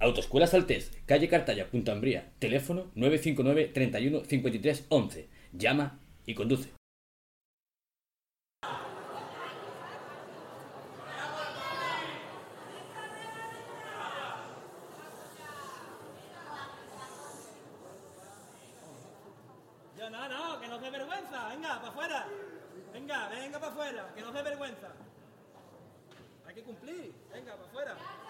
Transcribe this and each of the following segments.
Autoescuela Saltés, calle Cartaya, Punta Ambría. Teléfono 959 31 53 11. Llama y conduce. Ya no, no, que no dé vergüenza. Venga, para afuera. Venga, venga para afuera, que no dé vergüenza. Hay que cumplir. Venga, para afuera.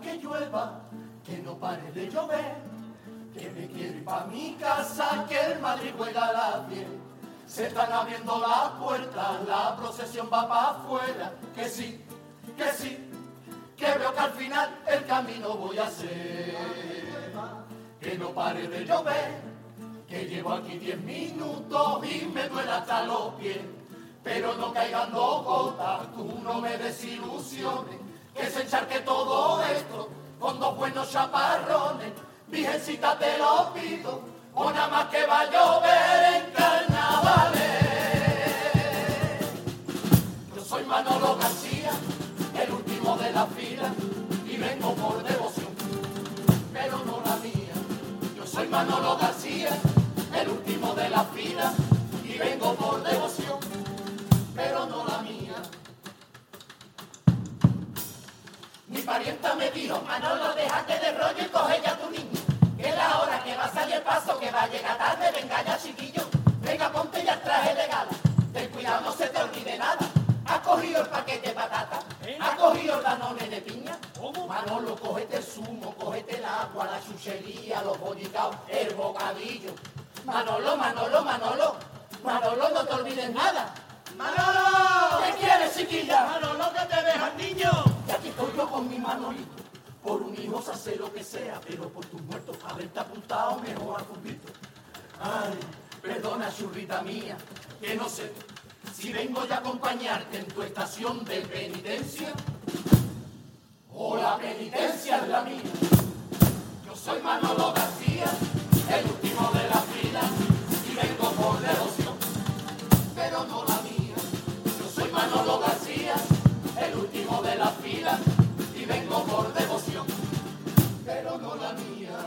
Que llueva, que no pare de llover, que me quiero ir pa' mi casa, que el Madrid juega a las 10. Se están abriendo las puertas, la procesión va para afuera, que sí, que sí, que veo que al final el camino voy a hacer. Que no pare de llover, que llevo aquí 10 minutos y me duele hasta los pies. Pero no caigan dos gotas, tú no me desilusiones, que se encharque todo esto con dos buenos chaparrones. Virgencita te lo pido, o nada más que va a llover en carnavales. Por un hijo se hace lo que sea, pero por tus muertos haberte apuntado mejor al fundito. Ay, perdona, churrita mía, que no sé si vengo a acompañarte en tu estación de penitencia o la penitencia es la mía. Yo soy Manolo García, el último de la fila, y vengo por devoción, pero no la mía. Yo soy Manolo García, el último de la fila, y vengo por devoción, no la mía.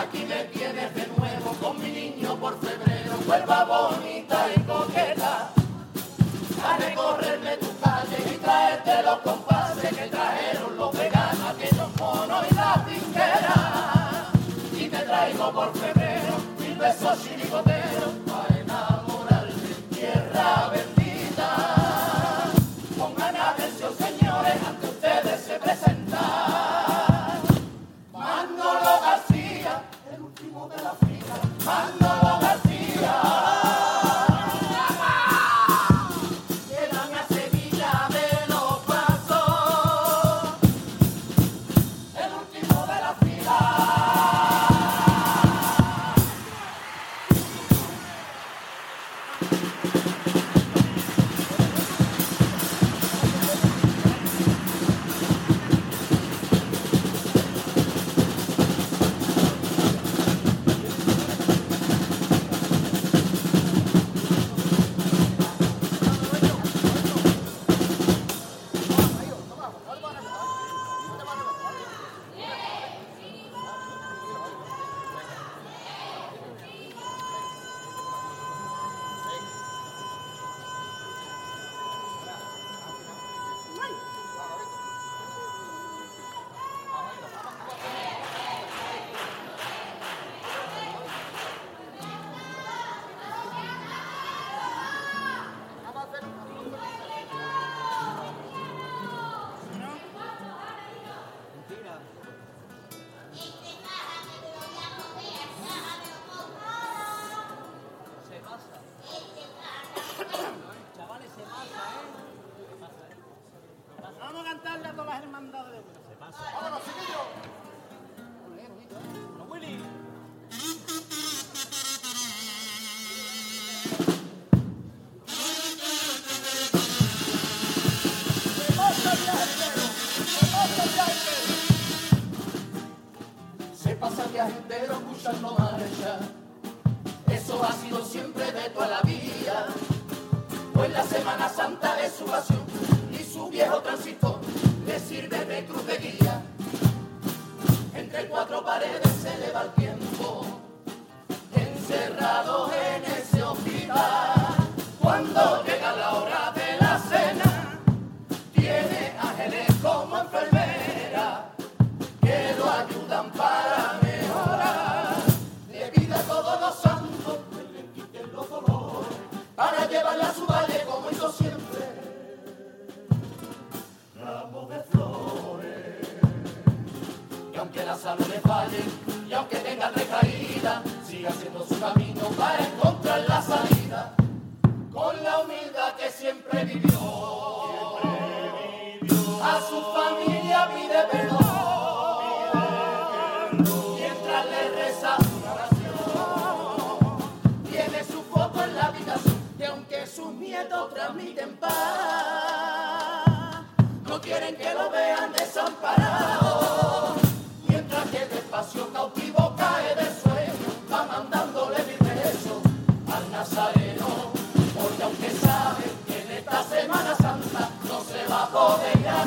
Aquí me tienes de nuevo con mi niño por febrero, vuelva bonita y coqueta, a recorrerme tu calle y traerte los compases que trajeron los veganos, aquellos monos y las trinqueras. Y te traigo por febrero mil besos chirigoteros Mientras le reza su oración, tiene su foco en la habitación y aunque su miedo transmiten paz. No quieren que lo vean desamparado. Mientras que despacio cautivo cae del sueño, va mandándole mi beso al nazareno. Porque aunque saben que en esta Semana Santa no se va a poder ir a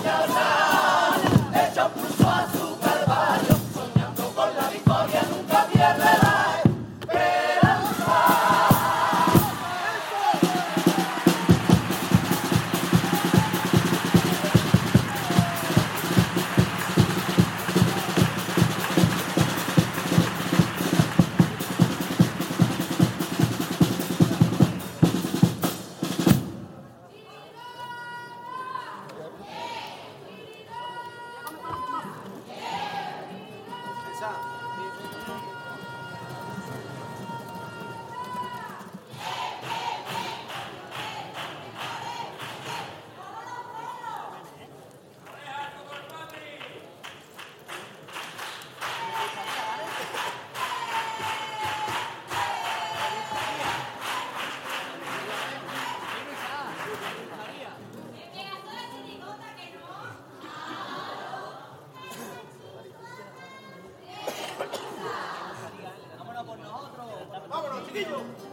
Castillo.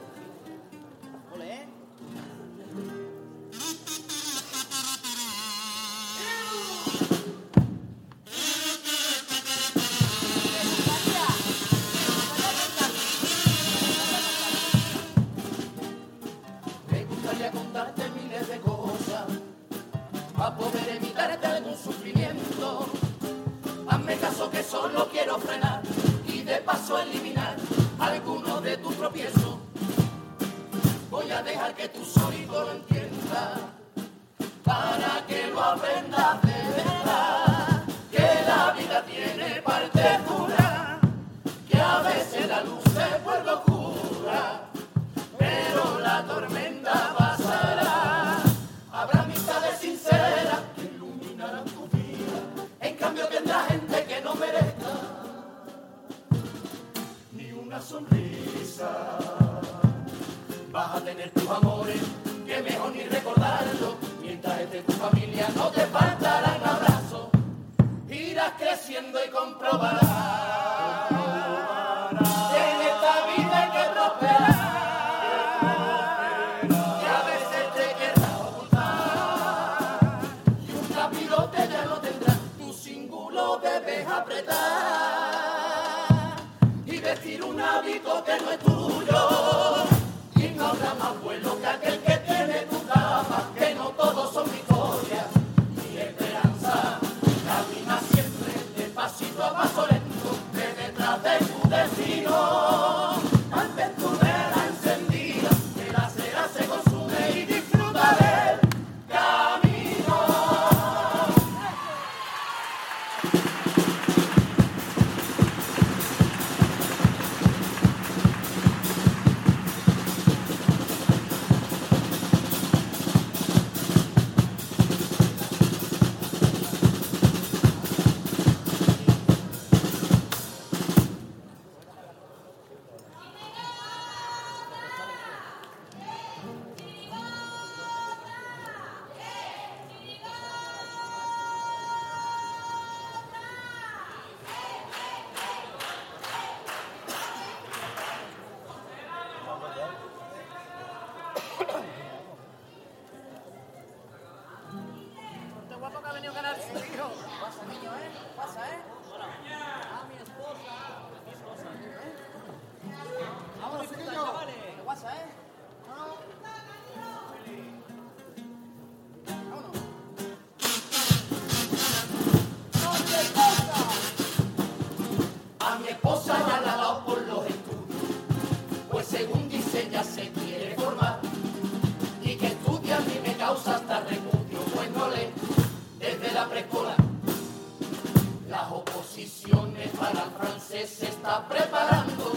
Oposiciones para el francés se está preparando.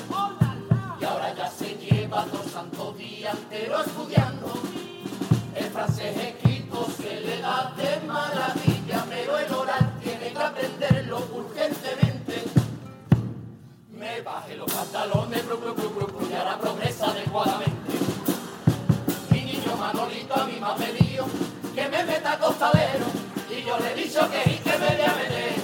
Y ahora ya se lleva dos santos días entero estudiando. El francés escrito se le da de maravilla, pero el oral tiene que aprenderlo urgentemente. Me bajé los pantalones, bru, bru, bru, y ahora progresa adecuadamente. Mi niño Manolito a mí me ha pedido que me meta costalero he dicho que y que me voy a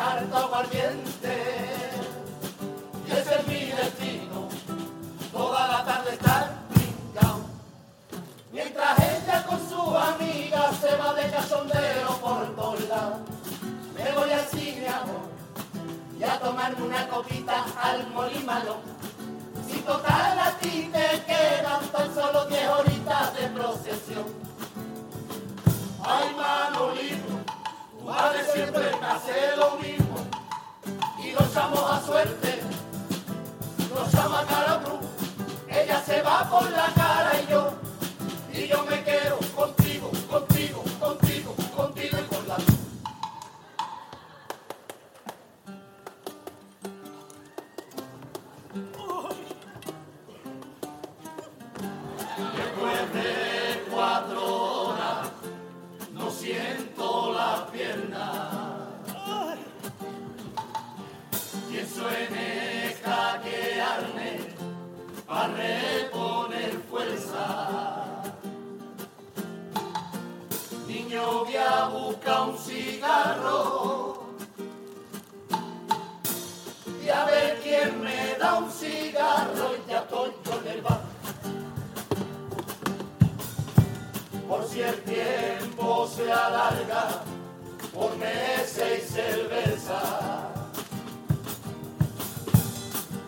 harto aguardiente. Y ese es mi destino, toda la tarde estar brincao. Mientras ella con su amiga se va de cachondeo por lados. Me voy al cine, amor, y a tomarme una copita al molimalo. Si total a ti me hace lo mismo. Y lo echamos a suerte, lo llama cara cruz. Ella se va por la cara y yo y yo me quedo Me reponer fuerza. Niño que busca un cigarro y a ver quién me da un cigarro y ya estoy con el bar. Por si el tiempo se alarga, por meses y cerveza.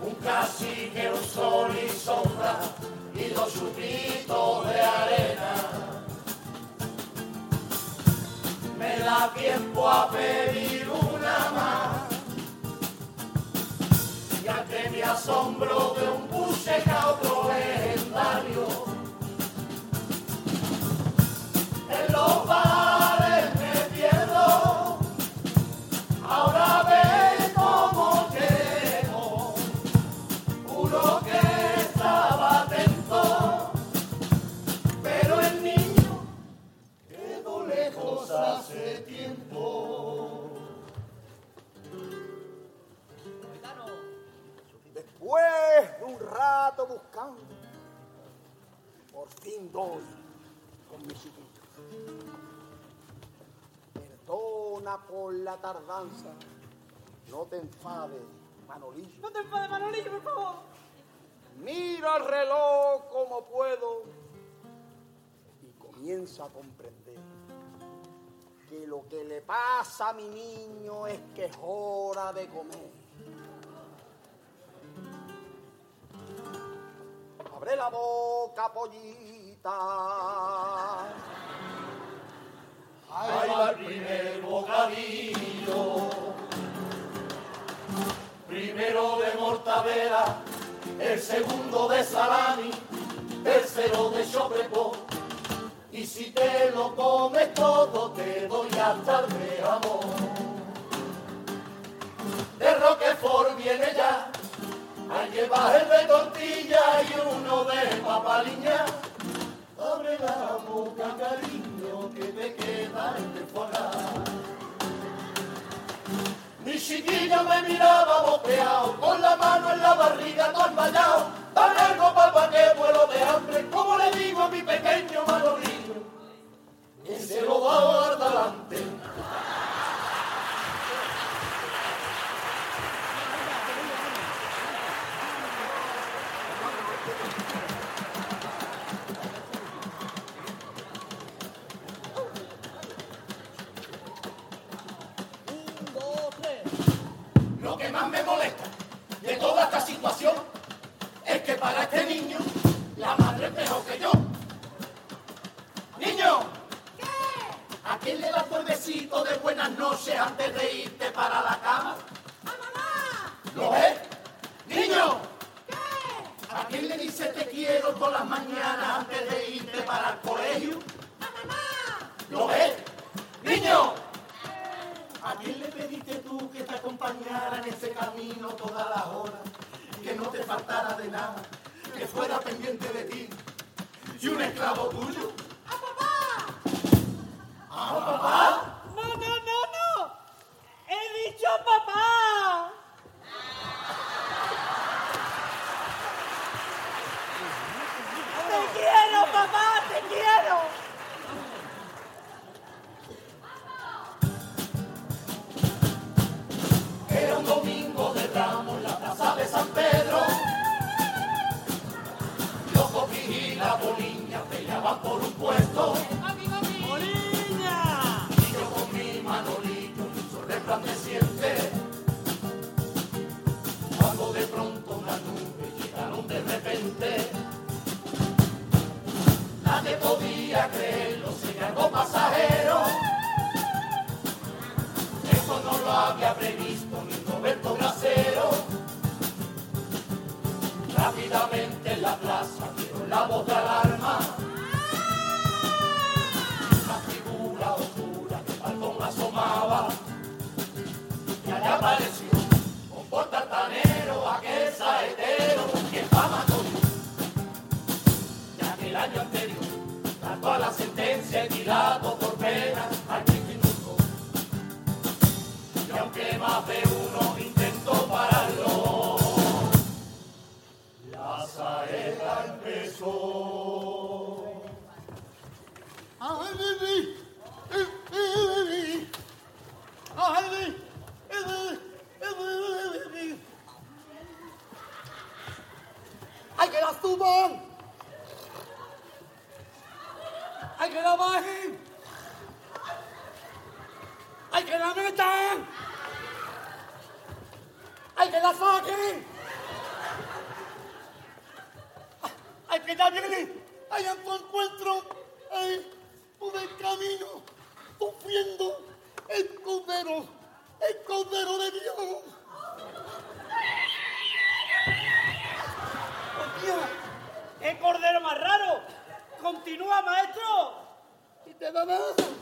Un caso cacique, un sol y sombra y dos chupitos de arena. Me da tiempo a pedir tardanza, no te enfades, Manolillo. No te enfades, Manolillo, por favor. Mira el reloj como puedo y comienza a comprender que lo que le pasa a mi niño es que es hora de comer. Abre la boca, pollita. Ahí va el primer bocadillo. Primero de mortadela, el segundo de salami, tercero de chopepo. Y si te lo comes todo, te doy hasta el de amor. De Roquefort viene ya, ahí llevas el de tortilla y uno de papaliña. Mi chiquillo me miraba boqueado, con la mano en la barriga, todo enmayado. Dame algo, papá, que muero de hambre, como le digo a mi pequeño Manolillo, que se lo va adelante. Que para este niño la madre es mejor que yo. Niño, ¿a quién le das el besito de buenas noches antes de irte para la cama? ¿Lo ves? Niño, ¿a quién le dices te quiero todas las mañanas antes de irte para el colegio? ¿Lo ves? Niño, ¿A quién le pediste tú que te acompañara en ese camino todas las horas? Que no te faltara de nada, que fuera pendiente de ti. ¿Y un esclavo tuyo? ¡A papá! ¿A papá? Que la metan! ¡Ay, que la saquen! ¡Ay, que ya viene! ¡Ay, en tu encuentro! ¡Ay, por el camino! ¡Sufriendo el cordero! ¡El cordero de Dios! ¡Qué cordero más raro! ¡Continúa, maestro! ¡Y te da más!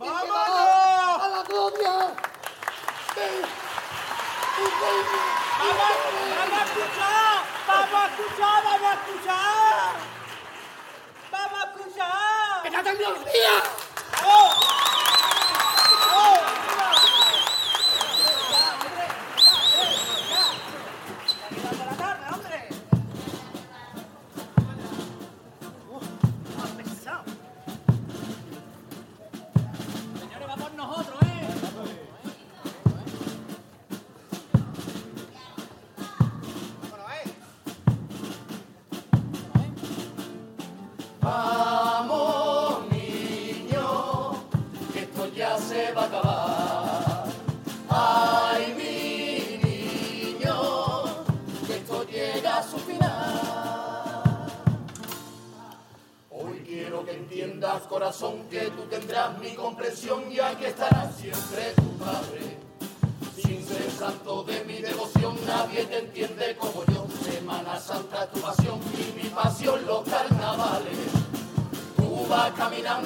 ¡Vámonos! ¡A la gloria! ¡Vamos, vamos a escuchar! ¡Vamos a escuchar! ¡Vamos a escuchar! ¡Vamos a escuchar! ¡Que ya terminó el día!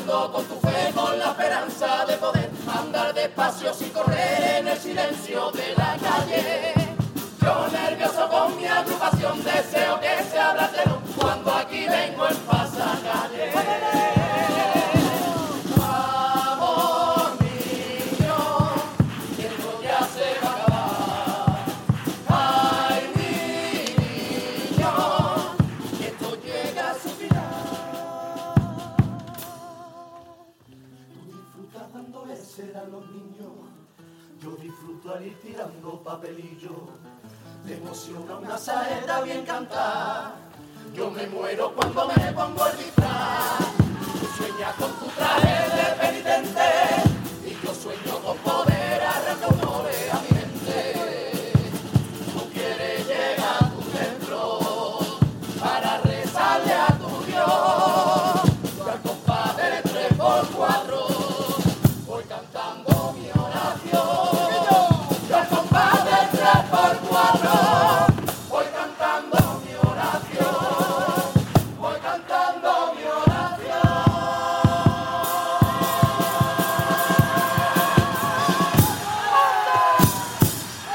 Con tu fe, con la esperanza de poder andar despacio sin correr en el silencio de la calle. Yo nervioso con mi agrupación deseo que se abra el disfruto al ir tirando papelillos. Te emociona una saeta bien cantar, yo me muero cuando me pongo el disfraz. Tú sueñas con tu traje